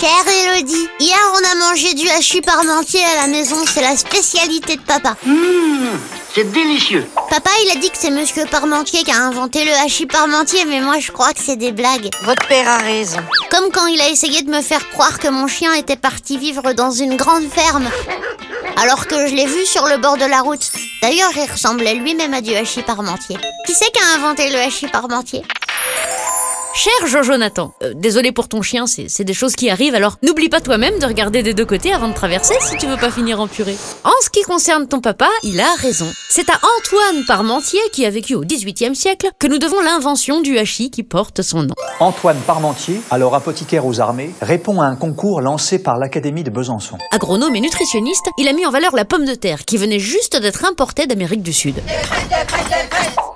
Chère Elodie, hier on a mangé du hachis parmentier à la maison, c'est la spécialité de papa. C'est délicieux. Papa il a dit que c'est monsieur Parmentier qui a inventé le hachis parmentier, mais moi je crois que c'est des blagues. Votre père a raison. Comme quand il a essayé de me faire croire que mon chien était parti vivre dans une grande ferme. Alors que je l'ai vu sur le bord de la route. D'ailleurs, il ressemblait lui-même à du hachis parmentier. Qui c'est qui a inventé le hachis parmentier? Cher Jojo Nathan, euh, désolé pour ton chien, c'est c'est des choses qui arrivent, alors n'oublie pas toi-même de regarder des deux côtés avant de traverser si tu veux pas finir en purée. En ce qui concerne ton papa, il a raison. C'est à Antoine Parmentier, qui a vécu au XVIIIe siècle, que nous devons l'invention du hachis qui porte son nom. Antoine Parmentier, alors apothicaire aux armées, répond à un concours lancé par l'Académie de Besançon. Agronome et nutritionniste, il a mis en valeur la pomme de terre qui venait juste d'être importée d'Amérique du Sud.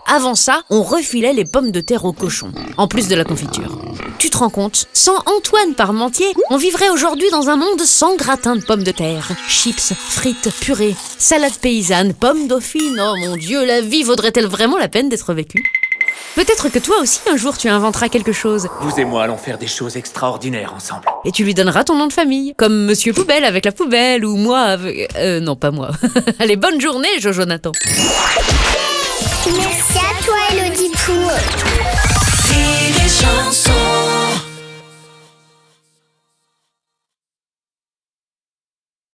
Avant ça, on refilait les pommes de terre aux cochons, en plus de la confiture. Tu te rends compte Sans Antoine Parmentier, on vivrait aujourd'hui dans un monde sans gratin de pommes de terre. Chips, frites, purées, salade paysanne, pommes dauphines. Oh mon dieu, la vie vaudrait-elle vraiment la peine d'être vécue? Peut-être que toi aussi un jour tu inventeras quelque chose Vous et moi allons faire des choses extraordinaires ensemble. et tu lui donneras ton nom de famille, comme Monsieur Poubelle avec la poubelle ou moi avec... Euh, non, pas moi. Allez, bonne journée, Jojo Nathan. Merci à toi, Élodie Pou.